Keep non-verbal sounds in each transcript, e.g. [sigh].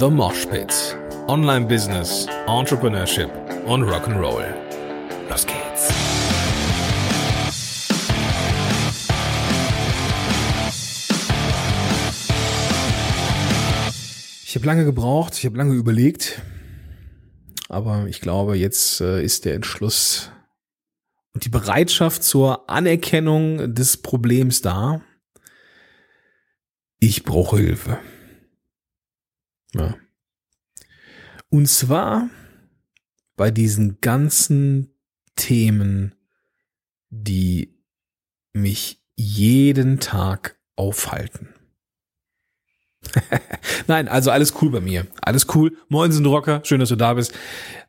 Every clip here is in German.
The Mosh Pit. Online Business, Entrepreneurship und Rock'n'Roll. Los geht's. Ich habe lange gebraucht, ich habe lange überlegt, aber ich glaube, jetzt äh, ist der Entschluss und die Bereitschaft zur Anerkennung des Problems da. Ich brauche Hilfe. Ja. Und zwar bei diesen ganzen Themen, die mich jeden Tag aufhalten. [laughs] Nein, also alles cool bei mir. Alles cool. Moin Rocker, schön, dass du da bist.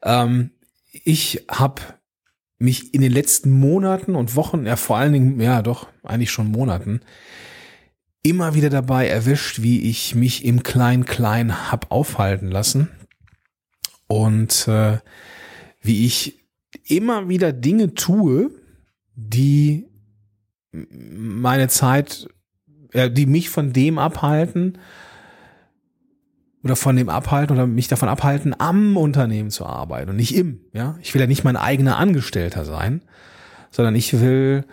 Ähm, ich habe mich in den letzten Monaten und Wochen, ja vor allen Dingen, ja doch, eigentlich schon Monaten, immer wieder dabei erwischt, wie ich mich im Klein-Klein hab aufhalten lassen und äh, wie ich immer wieder Dinge tue, die meine Zeit, äh, die mich von dem abhalten oder von dem abhalten oder mich davon abhalten, am Unternehmen zu arbeiten und nicht im. Ja, ich will ja nicht mein eigener Angestellter sein, sondern ich will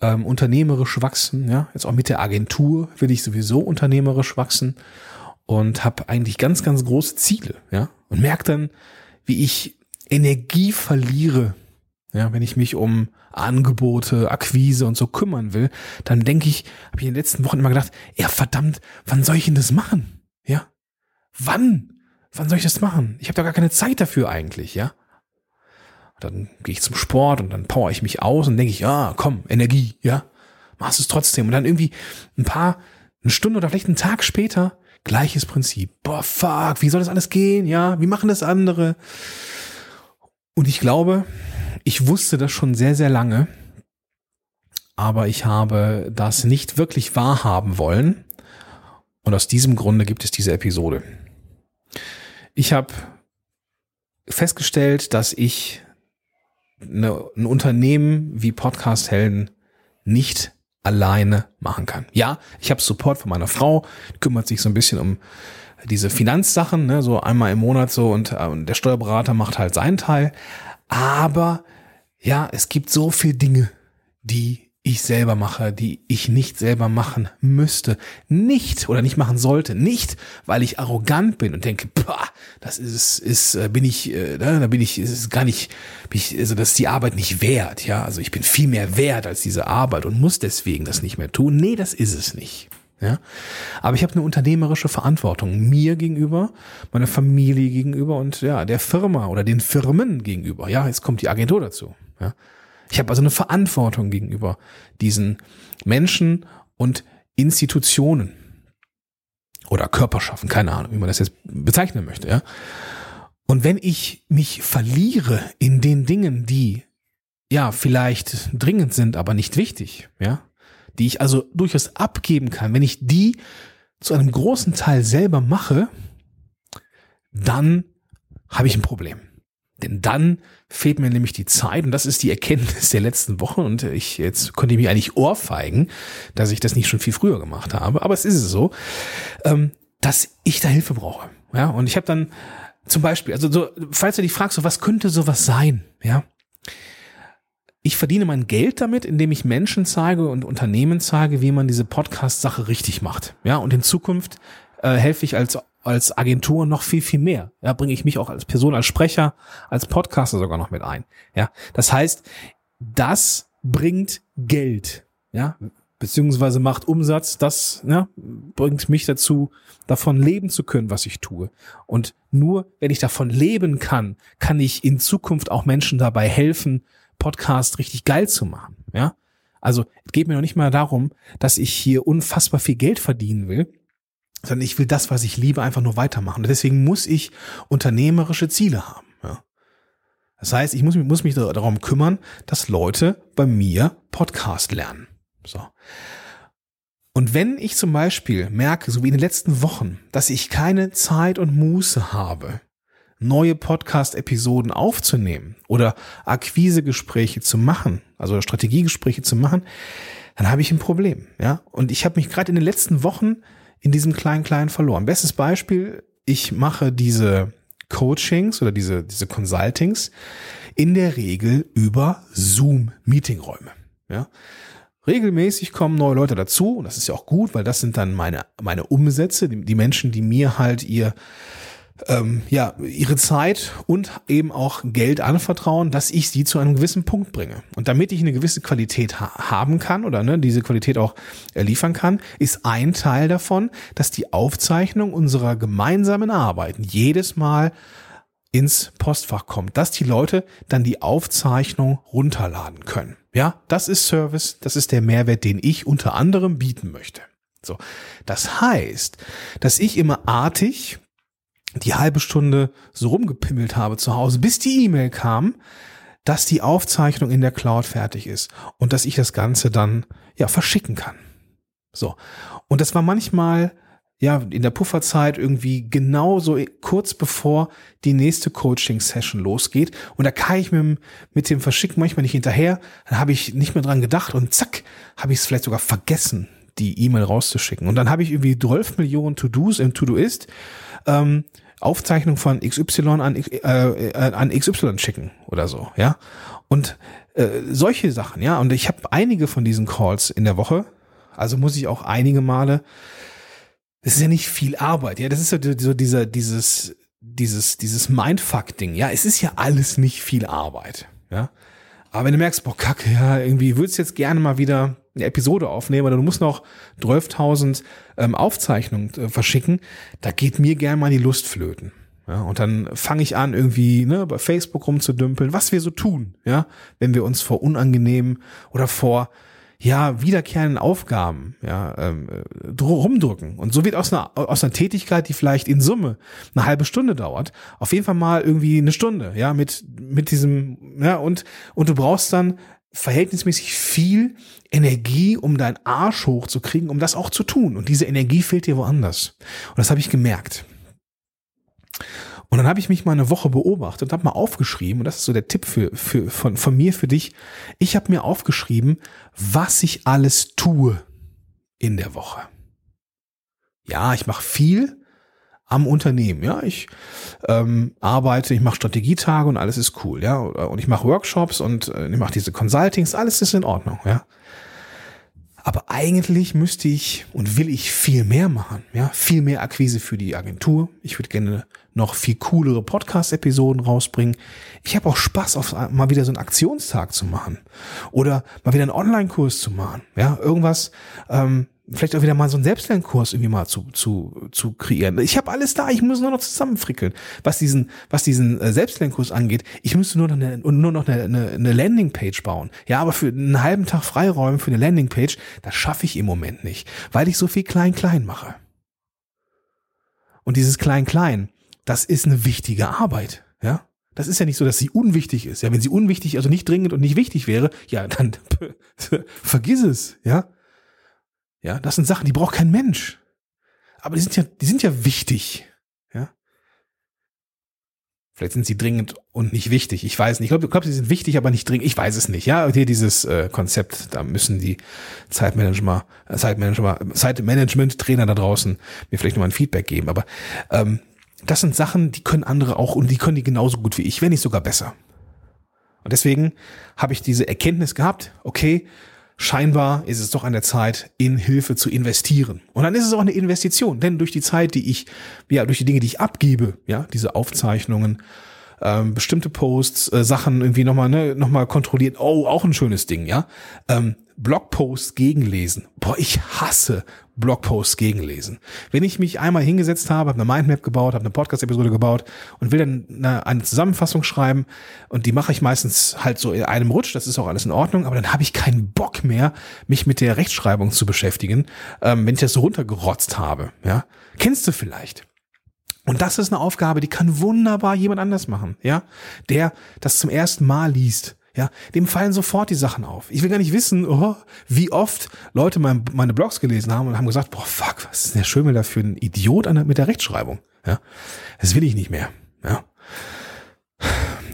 ähm, unternehmerisch wachsen. Ja, jetzt auch mit der Agentur will ich sowieso unternehmerisch wachsen und habe eigentlich ganz, ganz große Ziele. Ja, und merke dann, wie ich Energie verliere. Ja, wenn ich mich um Angebote, Akquise und so kümmern will, dann denke ich, habe ich in den letzten Wochen immer gedacht, ja verdammt, wann soll ich denn das machen? Ja, wann? Wann soll ich das machen? Ich habe doch gar keine Zeit dafür eigentlich, ja? Dann gehe ich zum Sport und dann power ich mich aus und denke ich, ja, komm, Energie, ja, machst es trotzdem. Und dann irgendwie ein paar, eine Stunde oder vielleicht einen Tag später, gleiches Prinzip. Boah, fuck, wie soll das alles gehen? Ja, wie machen das andere? Und ich glaube, ich wusste das schon sehr, sehr lange, aber ich habe das nicht wirklich wahrhaben wollen. Und aus diesem Grunde gibt es diese Episode. Ich habe festgestellt, dass ich eine, ein Unternehmen wie Podcast Helden nicht alleine machen kann. Ja, ich habe Support von meiner Frau, kümmert sich so ein bisschen um diese Finanzsachen, ne, so einmal im Monat so und, äh, und der Steuerberater macht halt seinen Teil. Aber ja, es gibt so viele Dinge, die ich selber mache, die ich nicht selber machen müsste. Nicht oder nicht machen sollte. Nicht, weil ich arrogant bin und denke, pah, das ist, ist, äh, bin ich, äh, da bin ich, ist gar nicht, bin ich, also das ist die Arbeit nicht wert, ja. Also ich bin viel mehr wert als diese Arbeit und muss deswegen das nicht mehr tun. Nee, das ist es nicht. Ja, aber ich habe eine unternehmerische Verantwortung mir gegenüber, meiner Familie gegenüber und ja der Firma oder den Firmen gegenüber. Ja, jetzt kommt die Agentur dazu. Ja, ich habe also eine Verantwortung gegenüber diesen Menschen und Institutionen oder Körperschaften, keine Ahnung, wie man das jetzt bezeichnen möchte, ja. Und wenn ich mich verliere in den Dingen, die ja vielleicht dringend sind, aber nicht wichtig, ja, die ich also durchaus abgeben kann, wenn ich die zu einem großen Teil selber mache, dann habe ich ein Problem. Denn dann fehlt mir nämlich die Zeit und das ist die Erkenntnis der letzten Wochen und ich jetzt konnte ich mich eigentlich ohrfeigen, dass ich das nicht schon viel früher gemacht habe, aber es ist so, ähm, dass ich da Hilfe brauche. Ja, und ich habe dann zum Beispiel, also so, falls du dich fragst, so was könnte sowas sein, ja, ich verdiene mein Geld damit, indem ich Menschen zeige und Unternehmen zeige, wie man diese Podcast-Sache richtig macht. Ja, und in Zukunft äh, helfe ich als als Agentur noch viel, viel mehr. Ja, bringe ich mich auch als Person, als Sprecher, als Podcaster sogar noch mit ein. Ja, das heißt, das bringt Geld. Ja, beziehungsweise macht Umsatz, das ja, bringt mich dazu, davon leben zu können, was ich tue. Und nur wenn ich davon leben kann, kann ich in Zukunft auch Menschen dabei helfen, Podcast richtig geil zu machen. Ja, also es geht mir noch nicht mal darum, dass ich hier unfassbar viel Geld verdienen will, sondern ich will das, was ich liebe, einfach nur weitermachen. Und deswegen muss ich unternehmerische Ziele haben. Ja. Das heißt, ich muss, muss mich darum kümmern, dass Leute bei mir Podcast lernen. So. Und wenn ich zum Beispiel merke, so wie in den letzten Wochen, dass ich keine Zeit und Muße habe, neue Podcast-Episoden aufzunehmen oder Akquisegespräche zu machen, also Strategiegespräche zu machen, dann habe ich ein Problem. Ja, und ich habe mich gerade in den letzten Wochen in diesem kleinen kleinen verloren. Bestes Beispiel ich mache diese Coachings oder diese, diese Consultings in der Regel über Zoom-Meetingräume. Ja. Regelmäßig kommen neue Leute dazu und das ist ja auch gut, weil das sind dann meine, meine Umsätze, die, die Menschen, die mir halt ihr, ähm, ja, ihre Zeit und eben auch Geld anvertrauen, dass ich sie zu einem gewissen Punkt bringe. Und damit ich eine gewisse Qualität ha haben kann oder ne, diese Qualität auch äh, liefern kann, ist ein Teil davon, dass die Aufzeichnung unserer gemeinsamen Arbeiten jedes Mal ins Postfach kommt, dass die Leute dann die Aufzeichnung runterladen können. Ja, das ist Service, das ist der Mehrwert, den ich unter anderem bieten möchte. So. Das heißt, dass ich immer artig die halbe Stunde so rumgepimmelt habe zu Hause, bis die E-Mail kam, dass die Aufzeichnung in der Cloud fertig ist und dass ich das Ganze dann ja verschicken kann. So. Und das war manchmal ja in der Pufferzeit irgendwie genauso kurz bevor die nächste Coaching Session losgeht und da kann ich mit, mit dem Verschicken manchmal nicht hinterher, dann habe ich nicht mehr dran gedacht und zack, habe ich es vielleicht sogar vergessen, die E-Mail rauszuschicken und dann habe ich irgendwie 12 Millionen To-Dos im To-Do-Ist ähm, Aufzeichnung von XY an, äh, äh, an XY schicken oder so, ja. Und äh, solche Sachen, ja. Und ich habe einige von diesen Calls in der Woche, also muss ich auch einige Male, das ist ja nicht viel Arbeit, ja. Das ist so, so dieser, dieses, dieses, dieses Mindfuck-Ding, ja. Es ist ja alles nicht viel Arbeit, ja. Aber wenn du merkst, boah, kacke, ja, irgendwie würdest jetzt gerne mal wieder eine Episode aufnehmen oder du musst noch 12.000 ähm, Aufzeichnungen äh, verschicken, da geht mir gerne mal die Lust flöten. Ja, und dann fange ich an, irgendwie ne, bei Facebook rumzudümpeln, was wir so tun, ja, wenn wir uns vor unangenehmen oder vor ja, wiederkehrenden Aufgaben ja, ähm, äh, rumdrücken. Und so wird aus einer, aus einer Tätigkeit, die vielleicht in Summe eine halbe Stunde dauert, auf jeden Fall mal irgendwie eine Stunde, ja, mit, mit diesem, ja, und, und du brauchst dann verhältnismäßig viel Energie, um deinen Arsch hochzukriegen, um das auch zu tun. Und diese Energie fehlt dir woanders. Und das habe ich gemerkt. Und dann habe ich mich mal eine Woche beobachtet und habe mal aufgeschrieben, und das ist so der Tipp für, für, von, von mir für dich, ich habe mir aufgeschrieben, was ich alles tue in der Woche. Ja, ich mache viel, am Unternehmen. Ja, ich ähm, arbeite, ich mache Strategietage und alles ist cool. Ja, und ich mache Workshops und äh, ich mache diese Consultings, alles ist in Ordnung. Ja, aber eigentlich müsste ich und will ich viel mehr machen. Ja, viel mehr Akquise für die Agentur. Ich würde gerne noch viel coolere Podcast-Episoden rausbringen. Ich habe auch Spaß, auf mal wieder so einen Aktionstag zu machen oder mal wieder einen Online-Kurs zu machen. Ja, irgendwas. Ähm, vielleicht auch wieder mal so einen Selbstlernkurs irgendwie mal zu, zu, zu kreieren. Ich habe alles da, ich muss nur noch zusammenfrickeln. Was diesen, was diesen äh, Selbstlernkurs angeht, ich müsste nur noch eine, nur noch eine, eine, eine Landingpage bauen. Ja, aber für einen halben Tag Freiräumen für eine Landingpage, das schaffe ich im Moment nicht, weil ich so viel klein-klein mache. Und dieses klein-klein, das ist eine wichtige Arbeit, ja. Das ist ja nicht so, dass sie unwichtig ist. Ja, wenn sie unwichtig, also nicht dringend und nicht wichtig wäre, ja, dann [laughs] vergiss es, ja. Ja, das sind Sachen, die braucht kein Mensch. Aber die sind ja, die sind ja wichtig. Ja. Vielleicht sind sie dringend und nicht wichtig. Ich weiß nicht. Ich glaube, glaub, sie sind wichtig, aber nicht dringend. Ich weiß es nicht. Ja, hier dieses äh, Konzept, da müssen die äh, Zeitmanager, Zeitmanagement-Trainer da draußen mir vielleicht nochmal ein Feedback geben. Aber ähm, das sind Sachen, die können andere auch und die können die genauso gut wie ich, wenn nicht sogar besser. Und deswegen habe ich diese Erkenntnis gehabt, okay, scheinbar ist es doch an der Zeit, in Hilfe zu investieren. Und dann ist es auch eine Investition, denn durch die Zeit, die ich, ja, durch die Dinge, die ich abgebe, ja, diese Aufzeichnungen, ähm, bestimmte Posts, äh, Sachen irgendwie nochmal, ne, nochmal kontrolliert. Oh, auch ein schönes Ding, ja. Ähm, Blogposts gegenlesen. Boah, ich hasse Blogposts gegenlesen. Wenn ich mich einmal hingesetzt habe, habe eine Mindmap gebaut, habe eine Podcast-Episode gebaut und will dann eine, eine, Zusammenfassung schreiben und die mache ich meistens halt so in einem Rutsch, das ist auch alles in Ordnung, aber dann habe ich keinen Bock mehr, mich mit der Rechtschreibung zu beschäftigen, ähm, wenn ich das so runtergerotzt habe. Ja, Kennst du vielleicht? Und das ist eine Aufgabe, die kann wunderbar jemand anders machen, ja, der das zum ersten Mal liest. Ja, dem fallen sofort die Sachen auf. Ich will gar nicht wissen, oh, wie oft Leute mein, meine Blogs gelesen haben und haben gesagt, boah, fuck, was ist denn der Schömel für ein Idiot an, mit der Rechtschreibung? Ja, das will ich nicht mehr. Ja,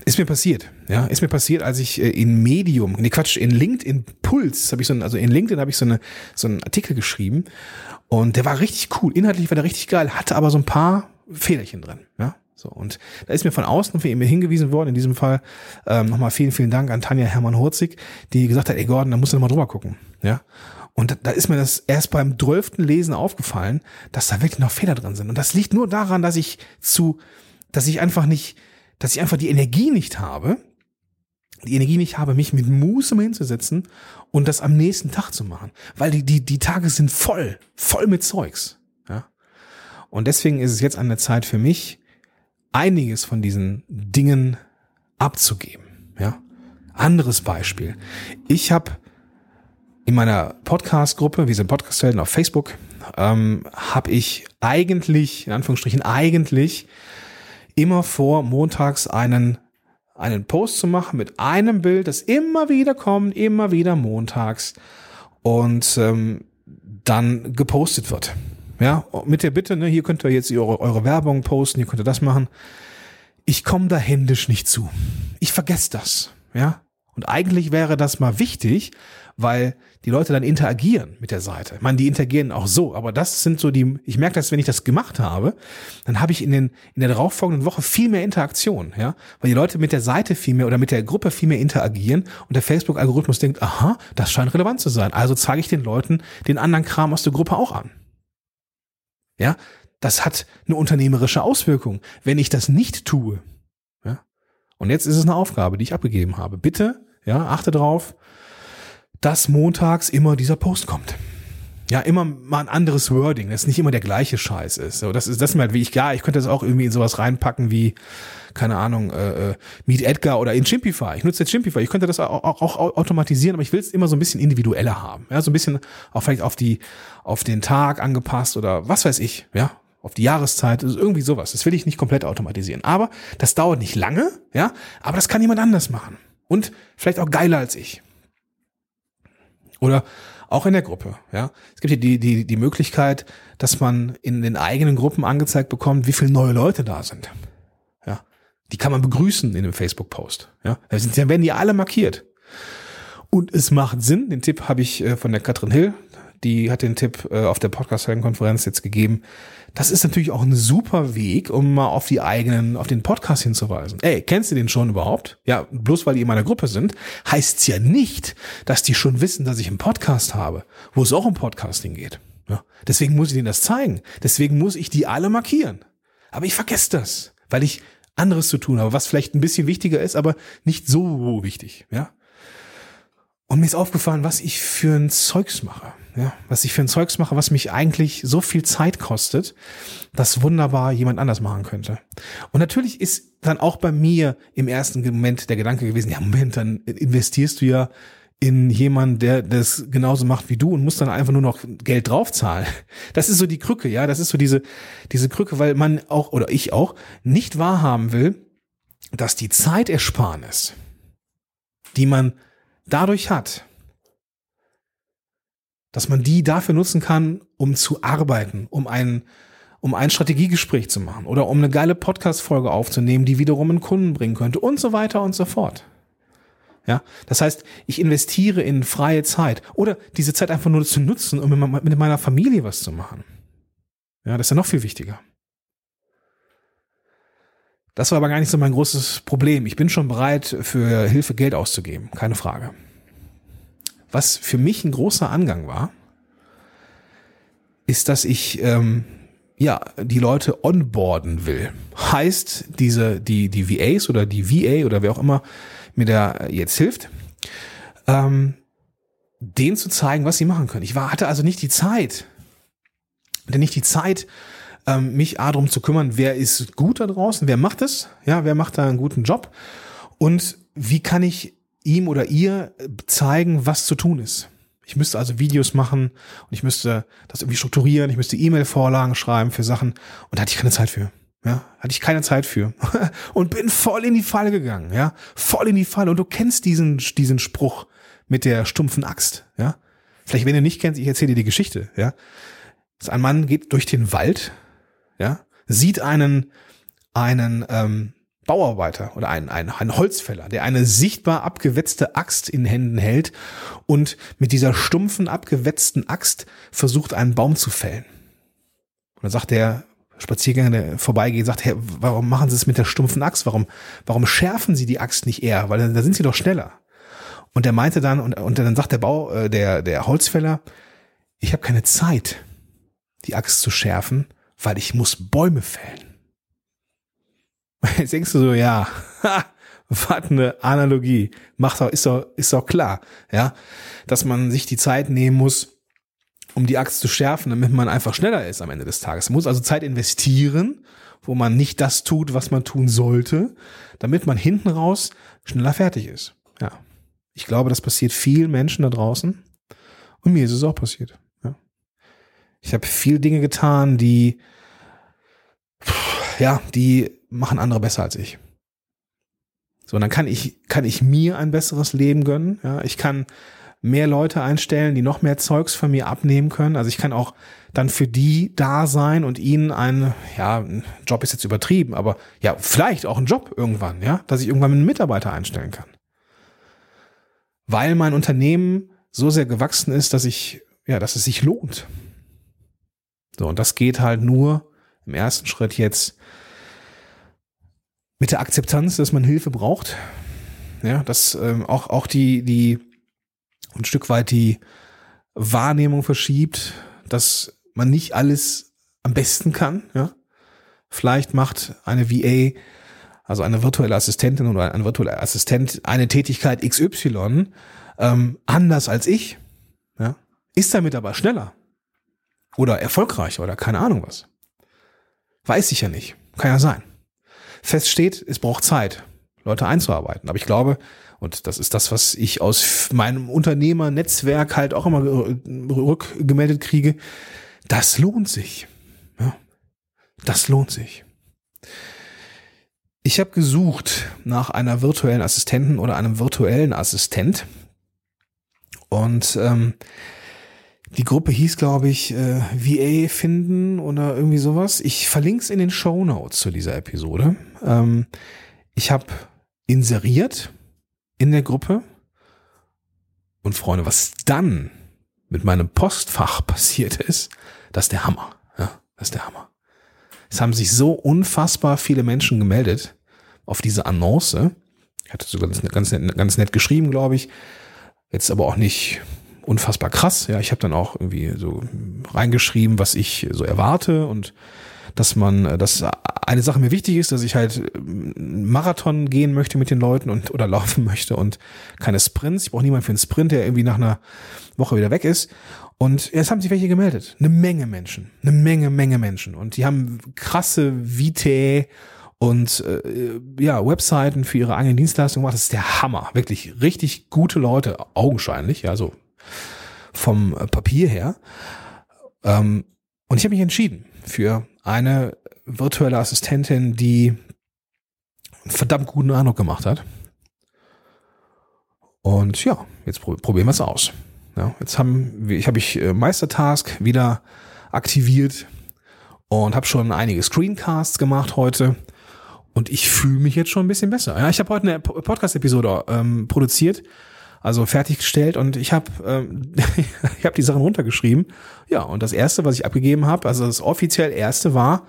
ist mir passiert. Ja, ist mir passiert, als ich äh, in Medium, nee Quatsch, in LinkedIn Puls habe ich so ein, also in LinkedIn habe ich so eine so einen Artikel geschrieben und der war richtig cool. Inhaltlich war der richtig geil, hatte aber so ein paar Fehlerchen drin, ja. So, und da ist mir von außen für mir hingewiesen worden, in diesem Fall ähm, nochmal vielen, vielen Dank an Tanja Hermann-Hurzig, die gesagt hat, ey Gordon, da musst du nochmal drüber gucken. Ja. Und da, da ist mir das erst beim zwölften Lesen aufgefallen, dass da wirklich noch Fehler drin sind. Und das liegt nur daran, dass ich zu, dass ich einfach nicht, dass ich einfach die Energie nicht habe, die Energie nicht habe, mich mit Muße mal hinzusetzen und das am nächsten Tag zu machen. Weil die, die, die Tage sind voll, voll mit Zeugs. Und deswegen ist es jetzt an der Zeit für mich, einiges von diesen Dingen abzugeben. Ja. Anderes Beispiel. Ich habe in meiner Podcast-Gruppe, wir sind Podcast-Helden auf Facebook, ähm, habe ich eigentlich, in Anführungsstrichen eigentlich, immer vor, montags einen, einen Post zu machen mit einem Bild, das immer wieder kommt, immer wieder montags und ähm, dann gepostet wird. Ja, mit der Bitte, ne, hier könnt ihr jetzt eure, eure Werbung posten, hier könnt ihr das machen. Ich komme da händisch nicht zu. Ich vergesse das. Ja. Und eigentlich wäre das mal wichtig, weil die Leute dann interagieren mit der Seite. Meine, die interagieren auch so, aber das sind so die, ich merke das, wenn ich das gemacht habe, dann habe ich in, den, in der darauffolgenden Woche viel mehr Interaktion, ja, weil die Leute mit der Seite viel mehr oder mit der Gruppe viel mehr interagieren und der Facebook-Algorithmus denkt, aha, das scheint relevant zu sein, also zeige ich den Leuten den anderen Kram aus der Gruppe auch an. Ja, das hat eine unternehmerische Auswirkung, wenn ich das nicht tue. Ja, und jetzt ist es eine Aufgabe, die ich abgegeben habe. Bitte, ja, achte drauf, dass montags immer dieser Post kommt. Ja, immer mal ein anderes Wording, dass nicht immer der gleiche Scheiß ist. So, das ist das ist mir halt wie ich, ja, ich könnte das auch irgendwie in sowas reinpacken wie, keine Ahnung, äh, äh, Meet Edgar oder in Chimpify. Ich nutze jetzt Chimpify. Ich könnte das auch, auch, auch automatisieren, aber ich will es immer so ein bisschen individueller haben. Ja, so ein bisschen auch vielleicht auf die, auf den Tag angepasst oder was weiß ich, ja, auf die Jahreszeit, also irgendwie sowas. Das will ich nicht komplett automatisieren. Aber das dauert nicht lange, ja, aber das kann jemand anders machen. Und vielleicht auch geiler als ich. Oder auch in der Gruppe, ja. Es gibt hier die, die, die Möglichkeit, dass man in den eigenen Gruppen angezeigt bekommt, wie viele neue Leute da sind. Die kann man begrüßen in dem Facebook-Post. Ja. Dann werden die alle markiert. Und es macht Sinn, den Tipp habe ich äh, von der Katrin Hill, die hat den Tipp äh, auf der Podcast-Konferenz jetzt gegeben. Das ist natürlich auch ein super Weg, um mal auf die eigenen, auf den Podcast hinzuweisen. Ey, kennst du den schon überhaupt? Ja, bloß weil die in meiner Gruppe sind, heißt's ja nicht, dass die schon wissen, dass ich einen Podcast habe, wo es auch um Podcasting geht. Ja, deswegen muss ich denen das zeigen. Deswegen muss ich die alle markieren. Aber ich vergesse das, weil ich anderes zu tun habe, was vielleicht ein bisschen wichtiger ist, aber nicht so wichtig, ja. Und mir ist aufgefallen, was ich für ein Zeugs mache. Ja, was ich für ein Zeugs mache, was mich eigentlich so viel Zeit kostet, dass wunderbar jemand anders machen könnte. Und natürlich ist dann auch bei mir im ersten Moment der Gedanke gewesen, ja Moment, dann investierst du ja in jemanden, der das genauso macht wie du und musst dann einfach nur noch Geld draufzahlen. Das ist so die Krücke, ja, das ist so diese, diese Krücke, weil man auch, oder ich auch, nicht wahrhaben will, dass die Zeitersparnis, die man dadurch hat, dass man die dafür nutzen kann, um zu arbeiten, um ein, um ein Strategiegespräch zu machen oder um eine geile Podcast-Folge aufzunehmen, die wiederum einen Kunden bringen könnte und so weiter und so fort. Ja, das heißt, ich investiere in freie Zeit oder diese Zeit einfach nur zu nutzen, um mit meiner Familie was zu machen. Ja, das ist ja noch viel wichtiger. Das war aber gar nicht so mein großes Problem. Ich bin schon bereit, für Hilfe Geld auszugeben, keine Frage. Was für mich ein großer Angang war, ist, dass ich ähm, ja die Leute onboarden will. Heißt, diese die die VAs oder die VA oder wer auch immer mir da jetzt hilft, ähm, denen zu zeigen, was sie machen können. Ich war hatte also nicht die Zeit, denn nicht die Zeit, ähm, mich A darum zu kümmern, wer ist gut da draußen, wer macht es, ja, wer macht da einen guten Job und wie kann ich ihm oder ihr zeigen, was zu tun ist. Ich müsste also Videos machen und ich müsste das irgendwie strukturieren, ich müsste E-Mail-Vorlagen schreiben für Sachen und da hatte ich keine Zeit für. Ja, hatte ich keine Zeit für [laughs] und bin voll in die Falle gegangen, ja, voll in die Falle und du kennst diesen diesen Spruch mit der stumpfen Axt, ja? Vielleicht wenn du nicht kennst, ich erzähle dir die Geschichte, ja? Ein Mann geht durch den Wald ja, sieht einen, einen ähm, Bauarbeiter oder einen, einen, einen Holzfäller, der eine sichtbar abgewetzte Axt in Händen hält und mit dieser stumpfen, abgewetzten Axt versucht, einen Baum zu fällen. Und dann sagt der Spaziergänger der vorbeigeht, sagt, hey, warum machen Sie es mit der stumpfen Axt? Warum, warum schärfen Sie die Axt nicht eher? Weil da sind Sie doch schneller. Und er meinte dann, und, und dann sagt der Bau, äh, der, der Holzfäller, ich habe keine Zeit, die Axt zu schärfen, weil ich muss Bäume fällen. [laughs] Jetzt denkst du so, ja, [laughs] was eine Analogie. Macht doch, ist doch, ist doch klar, ja, dass man sich die Zeit nehmen muss, um die Axt zu schärfen, damit man einfach schneller ist am Ende des Tages. Man muss also Zeit investieren, wo man nicht das tut, was man tun sollte, damit man hinten raus schneller fertig ist. Ja. Ich glaube, das passiert vielen Menschen da draußen. Und mir ist es auch passiert. Ja. Ich habe viel Dinge getan, die, ja, die machen andere besser als ich. So, und dann kann ich, kann ich mir ein besseres Leben gönnen. Ja, ich kann mehr Leute einstellen, die noch mehr Zeugs von mir abnehmen können. Also ich kann auch dann für die da sein und ihnen ein, ja, ein Job ist jetzt übertrieben, aber ja, vielleicht auch ein Job irgendwann, ja, dass ich irgendwann einen Mitarbeiter einstellen kann. Weil mein Unternehmen so sehr gewachsen ist, dass ich, ja, dass es sich lohnt. So, und das geht halt nur im ersten Schritt jetzt mit der Akzeptanz, dass man Hilfe braucht. Ja, dass ähm, auch, auch die, die ein Stück weit die Wahrnehmung verschiebt, dass man nicht alles am besten kann. Ja? Vielleicht macht eine VA, also eine virtuelle Assistentin oder ein virtueller Assistent, eine Tätigkeit XY ähm, anders als ich. Ja? Ist damit aber schneller oder erfolgreicher oder keine Ahnung was. Weiß ich ja nicht. Kann ja sein. Fest steht, es braucht Zeit, Leute einzuarbeiten. Aber ich glaube, und das ist das, was ich aus meinem Unternehmernetzwerk halt auch immer rückgemeldet kriege. Das lohnt sich. Ja, das lohnt sich. Ich habe gesucht nach einer virtuellen Assistenten oder einem virtuellen Assistent. Und ähm, die Gruppe hieß, glaube ich, äh, VA finden oder irgendwie sowas. Ich verlinke es in den Show Notes zu dieser Episode. Ähm, ich habe inseriert in der Gruppe. Und Freunde, was dann mit meinem Postfach [laughs] passiert ist, das ist der Hammer. Ja, das ist der Hammer. Es haben sich so unfassbar viele Menschen gemeldet auf diese Annonce. Ich hatte sogar ganz, nett, ganz nett geschrieben, glaube ich. Jetzt aber auch nicht unfassbar krass. Ja, ich habe dann auch irgendwie so reingeschrieben, was ich so erwarte und dass man, dass eine Sache mir wichtig ist, dass ich halt äh, Marathon gehen möchte mit den Leuten und oder laufen [laughs] möchte und keine Sprints. Ich brauche niemanden für einen Sprint, der irgendwie nach einer Woche wieder weg ist. Und es haben sich welche gemeldet. Eine Menge Menschen. Eine Menge, Menge Menschen. Und die haben krasse Vitae und äh, ja, Webseiten für ihre eigenen Dienstleistungen gemacht. Das ist der Hammer. Wirklich richtig gute Leute, augenscheinlich, ja, so vom Papier her. Ähm, und ich habe mich entschieden für eine virtuelle Assistentin, die einen verdammt guten Eindruck gemacht hat. Und ja, jetzt probieren wir es aus. Ja, jetzt haben wir, ich habe ich äh, Meistertask wieder aktiviert und habe schon einige Screencasts gemacht heute und ich fühle mich jetzt schon ein bisschen besser. Ja, ich habe heute eine Podcast-Episode ähm, produziert also fertiggestellt und ich habe ähm, [laughs] ich habe die Sachen runtergeschrieben. Ja, und das erste, was ich abgegeben habe, also das offiziell erste war,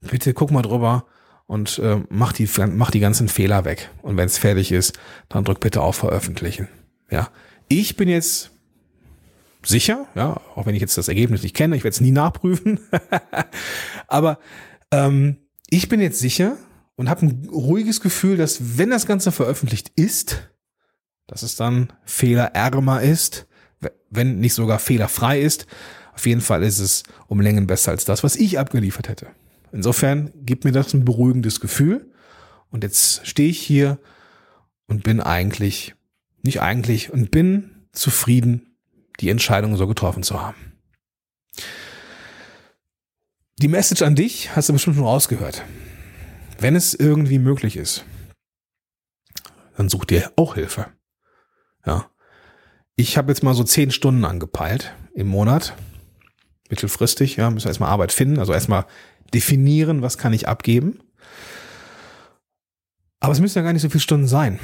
bitte guck mal drüber und äh, mach die mach die ganzen Fehler weg und wenn es fertig ist, dann drück bitte auf veröffentlichen. Ja, ich bin jetzt sicher, ja, auch wenn ich jetzt das Ergebnis nicht kenne, ich werde es nie nachprüfen, [laughs] aber ähm, ich bin jetzt sicher und habe ein ruhiges Gefühl, dass wenn das Ganze veröffentlicht ist, dass es dann fehlerärmer ist, wenn nicht sogar fehlerfrei ist. Auf jeden Fall ist es um Längen besser als das, was ich abgeliefert hätte. Insofern gibt mir das ein beruhigendes Gefühl. Und jetzt stehe ich hier und bin eigentlich, nicht eigentlich, und bin zufrieden, die Entscheidung so getroffen zu haben. Die Message an dich hast du bestimmt schon rausgehört. Wenn es irgendwie möglich ist, dann such dir auch Hilfe. Ja. Ich habe jetzt mal so zehn Stunden angepeilt im Monat. Mittelfristig, ja, müssen wir erstmal Arbeit finden, also erstmal definieren, was kann ich abgeben. Aber es müssen ja gar nicht so viele Stunden sein.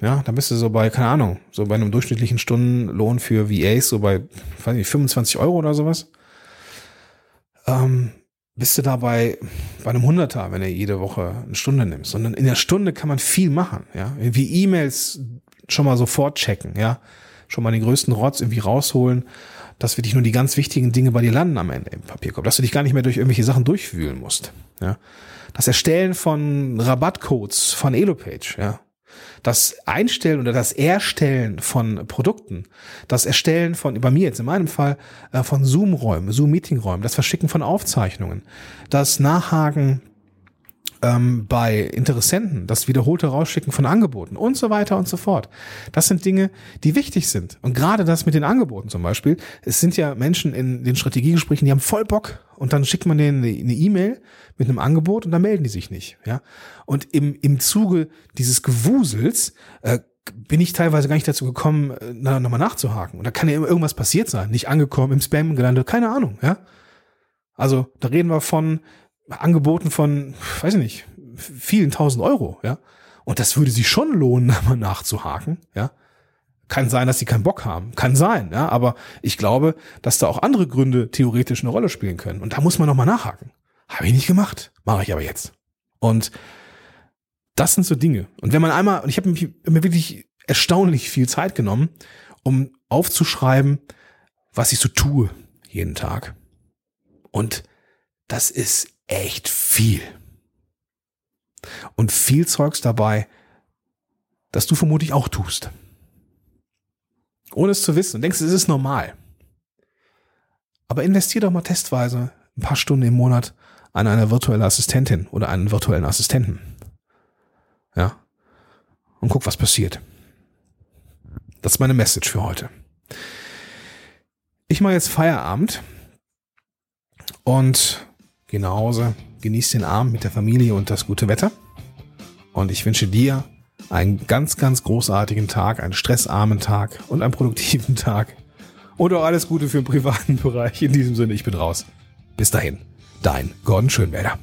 Ja, da bist du so bei, keine Ahnung, so bei einem durchschnittlichen Stundenlohn für VAs, so bei, weiß nicht, 25 Euro oder sowas. Ähm, bist du dabei bei einem Hunderter, wenn du jede Woche eine Stunde nimmst. Sondern in der Stunde kann man viel machen, ja. Wie E-Mails schon mal sofort checken, ja. Schon mal den größten Rotz irgendwie rausholen, dass wirklich nur die ganz wichtigen Dinge bei dir landen am Ende im Papierkorb, dass du dich gar nicht mehr durch irgendwelche Sachen durchwühlen musst, ja. Das Erstellen von Rabattcodes von Elopage, ja das Einstellen oder das Erstellen von Produkten, das Erstellen von, bei mir jetzt in meinem Fall, äh, von Zoom-Räumen, Zoom-Meeting-Räumen, das Verschicken von Aufzeichnungen, das Nachhaken ähm, bei Interessenten, das wiederholte Rausschicken von Angeboten und so weiter und so fort. Das sind Dinge, die wichtig sind. Und gerade das mit den Angeboten zum Beispiel. Es sind ja Menschen in den Strategiegesprächen, die haben voll Bock und dann schickt man denen eine E-Mail mit einem Angebot und dann melden die sich nicht. Ja. Und im, im Zuge dieses Gewusels äh, bin ich teilweise gar nicht dazu gekommen, äh, nochmal nachzuhaken. Und da kann ja irgendwas passiert sein. Nicht angekommen, im Spam gelandet, keine Ahnung, ja. Also, da reden wir von Angeboten von, weiß ich nicht, vielen tausend Euro, ja. Und das würde sich schon lohnen, [laughs] mal nachzuhaken, ja. Kann sein, dass sie keinen Bock haben. Kann sein, ja. Aber ich glaube, dass da auch andere Gründe theoretisch eine Rolle spielen können. Und da muss man nochmal nachhaken. Habe ich nicht gemacht. Mache ich aber jetzt. Und das sind so Dinge. Und wenn man einmal, und ich habe mir wirklich erstaunlich viel Zeit genommen, um aufzuschreiben, was ich so tue jeden Tag. Und das ist echt viel. Und viel Zeugs dabei, das du vermutlich auch tust. Ohne es zu wissen. Und denkst, es ist normal. Aber investier doch mal testweise ein paar Stunden im Monat an eine virtuelle Assistentin oder einen virtuellen Assistenten. Ja. Und guck, was passiert. Das ist meine Message für heute. Ich mache jetzt Feierabend und Geh nach Hause, genieß den Abend mit der Familie und das gute Wetter. Und ich wünsche dir einen ganz, ganz großartigen Tag, einen stressarmen Tag und einen produktiven [laughs] Tag. Und auch alles Gute für den privaten [laughs] Bereich. In diesem Sinne, ich bin raus. Bis dahin, dein Gordon Schönwälder.